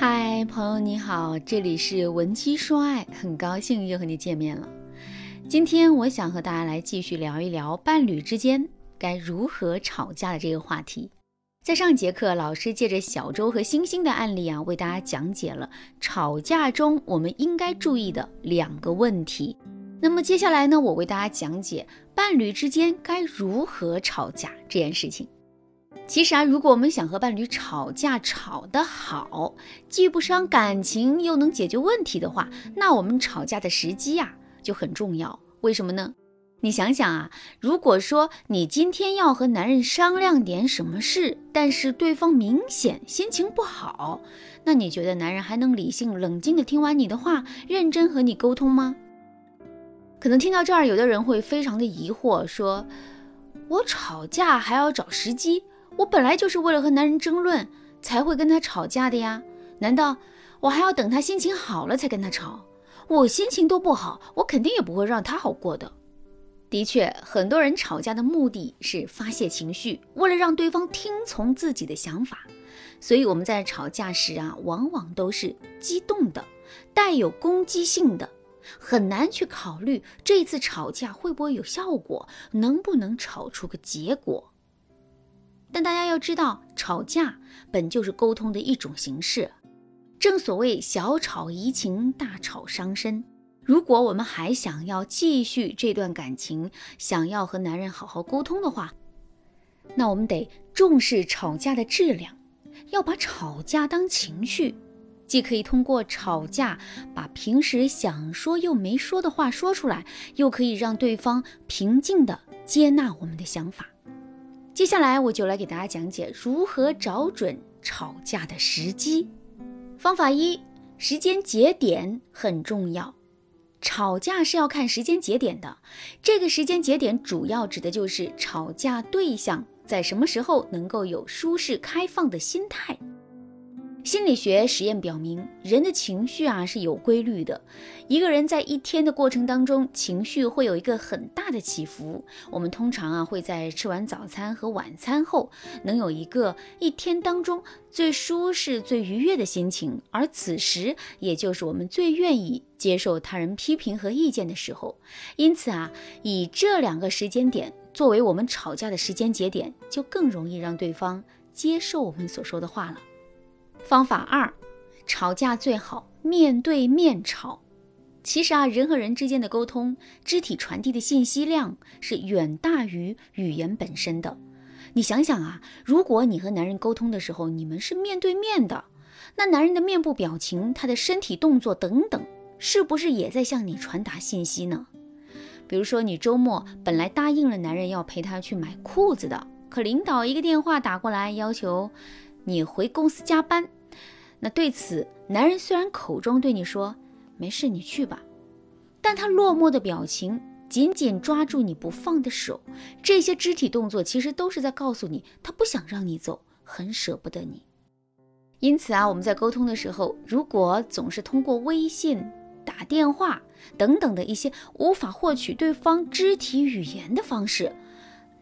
嗨，朋友你好，这里是文姬说爱，很高兴又和你见面了。今天我想和大家来继续聊一聊伴侣之间该如何吵架的这个话题。在上节课，老师借着小周和星星的案例啊，为大家讲解了吵架中我们应该注意的两个问题。那么接下来呢，我为大家讲解伴侣之间该如何吵架这件事情。其实啊，如果我们想和伴侣吵架吵得好，既不伤感情，又能解决问题的话，那我们吵架的时机呀就很重要。为什么呢？你想想啊，如果说你今天要和男人商量点什么事，但是对方明显心情不好，那你觉得男人还能理性冷静的听完你的话，认真和你沟通吗？可能听到这儿，有的人会非常的疑惑，说：“我吵架还要找时机？”我本来就是为了和男人争论才会跟他吵架的呀，难道我还要等他心情好了才跟他吵？我心情都不好，我肯定也不会让他好过的。的确，很多人吵架的目的是发泄情绪，为了让对方听从自己的想法，所以我们在吵架时啊，往往都是激动的，带有攻击性的，很难去考虑这次吵架会不会有效果，能不能吵出个结果。但大家要知道，吵架本就是沟通的一种形式。正所谓小吵怡情，大吵伤身。如果我们还想要继续这段感情，想要和男人好好沟通的话，那我们得重视吵架的质量，要把吵架当情绪，既可以通过吵架把平时想说又没说的话说出来，又可以让对方平静地接纳我们的想法。接下来我就来给大家讲解如何找准吵架的时机。方法一：时间节点很重要。吵架是要看时间节点的，这个时间节点主要指的就是吵架对象在什么时候能够有舒适开放的心态。心理学实验表明，人的情绪啊是有规律的。一个人在一天的过程当中，情绪会有一个很大的起伏。我们通常啊会在吃完早餐和晚餐后，能有一个一天当中最舒适、最愉悦的心情，而此时也就是我们最愿意接受他人批评和意见的时候。因此啊，以这两个时间点作为我们吵架的时间节点，就更容易让对方接受我们所说的话了。方法二，吵架最好面对面吵。其实啊，人和人之间的沟通，肢体传递的信息量是远大于语言本身的。你想想啊，如果你和男人沟通的时候，你们是面对面的，那男人的面部表情、他的身体动作等等，是不是也在向你传达信息呢？比如说，你周末本来答应了男人要陪他去买裤子的，可领导一个电话打过来，要求你回公司加班。那对此，男人虽然口中对你说“没事，你去吧”，但他落寞的表情、紧紧抓住你不放的手，这些肢体动作其实都是在告诉你，他不想让你走，很舍不得你。因此啊，我们在沟通的时候，如果总是通过微信、打电话等等的一些无法获取对方肢体语言的方式，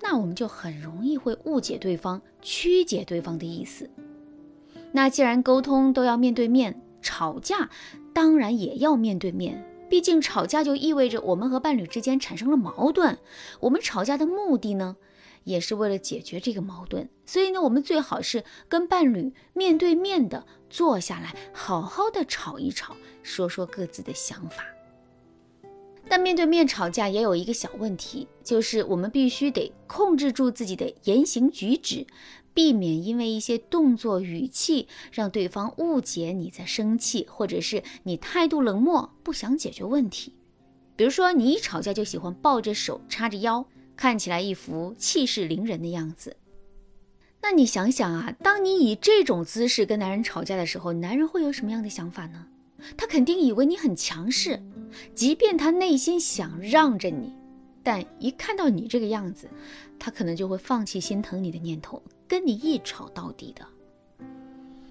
那我们就很容易会误解对方、曲解对方的意思。那既然沟通都要面对面，吵架当然也要面对面。毕竟吵架就意味着我们和伴侣之间产生了矛盾，我们吵架的目的呢，也是为了解决这个矛盾。所以呢，我们最好是跟伴侣面对面的坐下来，好好的吵一吵，说说各自的想法。但面对面吵架也有一个小问题，就是我们必须得控制住自己的言行举止。避免因为一些动作语气让对方误解你在生气，或者是你态度冷漠，不想解决问题。比如说，你一吵架就喜欢抱着手叉着腰，看起来一副气势凌人的样子。那你想想啊，当你以这种姿势跟男人吵架的时候，男人会有什么样的想法呢？他肯定以为你很强势，即便他内心想让着你，但一看到你这个样子，他可能就会放弃心疼你的念头。跟你一吵到底的。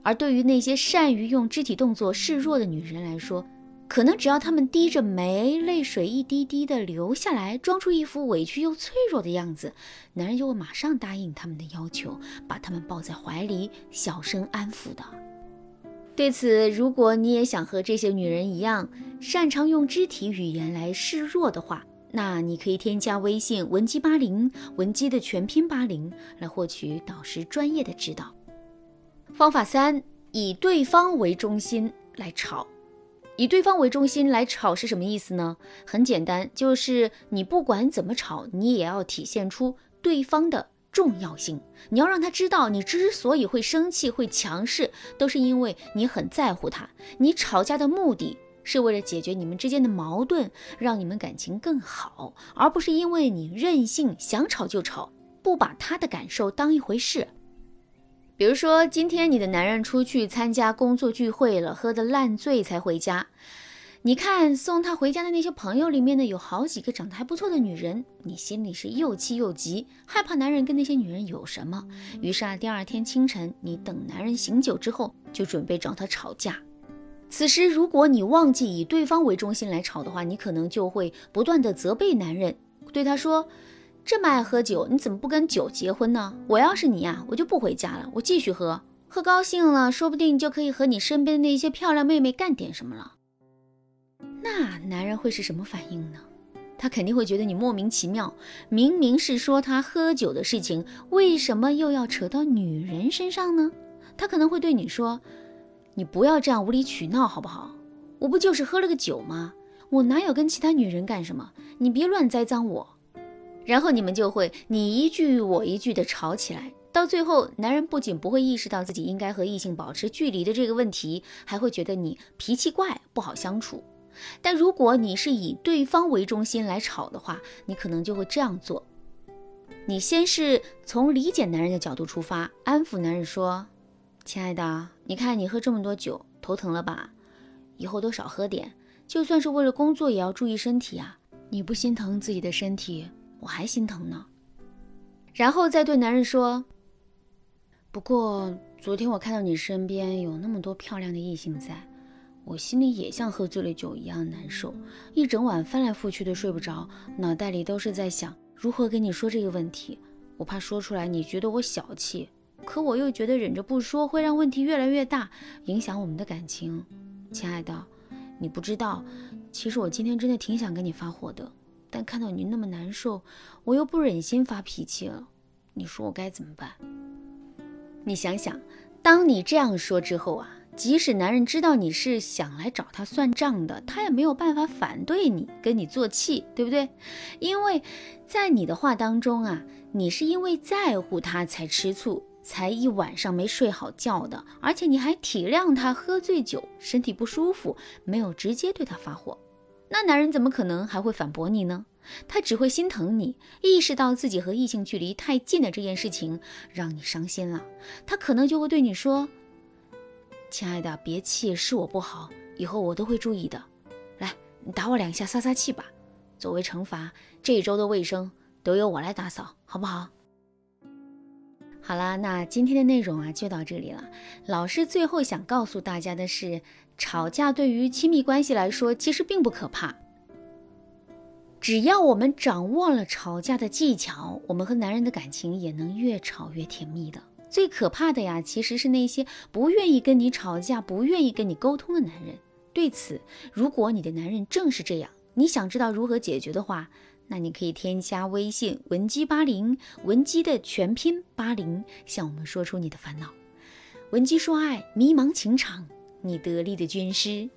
而对于那些善于用肢体动作示弱的女人来说，可能只要她们低着眉，泪水一滴滴的流下来，装出一副委屈又脆弱的样子，男人就会马上答应他们的要求，把她们抱在怀里，小声安抚的。对此，如果你也想和这些女人一样，擅长用肢体语言来示弱的话，那你可以添加微信文姬八零，文姬的全拼八零，来获取导师专业的指导。方法三，以对方为中心来吵。以对方为中心来吵是什么意思呢？很简单，就是你不管怎么吵，你也要体现出对方的重要性。你要让他知道，你之所以会生气、会强势，都是因为你很在乎他。你吵架的目的是为了解决你们之间的矛盾，让你们感情更好，而不是因为你任性想吵就吵，不把他的感受当一回事。比如说，今天你的男人出去参加工作聚会了，喝得烂醉才回家。你看送他回家的那些朋友里面呢，有好几个长得还不错的女人，你心里是又气又急，害怕男人跟那些女人有什么。于是啊，第二天清晨，你等男人醒酒之后，就准备找他吵架。此时，如果你忘记以对方为中心来吵的话，你可能就会不断的责备男人，对他说。这么爱喝酒，你怎么不跟酒结婚呢？我要是你呀，我就不回家了，我继续喝，喝高兴了，说不定就可以和你身边的那些漂亮妹妹干点什么了。那男人会是什么反应呢？他肯定会觉得你莫名其妙，明明是说他喝酒的事情，为什么又要扯到女人身上呢？他可能会对你说：“你不要这样无理取闹，好不好？我不就是喝了个酒吗？我哪有跟其他女人干什么？你别乱栽赃我。”然后你们就会你一句我一句的吵起来，到最后，男人不仅不会意识到自己应该和异性保持距离的这个问题，还会觉得你脾气怪，不好相处。但如果你是以对方为中心来吵的话，你可能就会这样做：你先是从理解男人的角度出发，安抚男人说：“亲爱的，你看你喝这么多酒，头疼了吧？以后都少喝点，就算是为了工作，也要注意身体啊！你不心疼自己的身体？”我还心疼呢，然后再对男人说：“不过昨天我看到你身边有那么多漂亮的异性在，我心里也像喝醉了酒一样难受，一整晚翻来覆去的睡不着，脑袋里都是在想如何跟你说这个问题。我怕说出来你觉得我小气，可我又觉得忍着不说会让问题越来越大，影响我们的感情。亲爱的，你不知道，其实我今天真的挺想跟你发火的。”但看到你那么难受，我又不忍心发脾气了。你说我该怎么办？你想想，当你这样说之后啊，即使男人知道你是想来找他算账的，他也没有办法反对你，跟你做气，对不对？因为在你的话当中啊，你是因为在乎他才吃醋，才一晚上没睡好觉的，而且你还体谅他喝醉酒，身体不舒服，没有直接对他发火。那男人怎么可能还会反驳你呢？他只会心疼你，意识到自己和异性距离太近的这件事情让你伤心了，他可能就会对你说：“亲爱的，别气，是我不好，以后我都会注意的。来，你打我两下撒撒气吧，作为惩罚，这一周的卫生都由我来打扫，好不好？”好啦，那今天的内容啊就到这里了。老师最后想告诉大家的是，吵架对于亲密关系来说其实并不可怕。只要我们掌握了吵架的技巧，我们和男人的感情也能越吵越甜蜜的。最可怕的呀，其实是那些不愿意跟你吵架、不愿意跟你沟通的男人。对此，如果你的男人正是这样，你想知道如何解决的话。那你可以添加微信文姬八零，文姬的全拼八零，向我们说出你的烦恼。文姬说爱，迷茫情场，你得力的军师。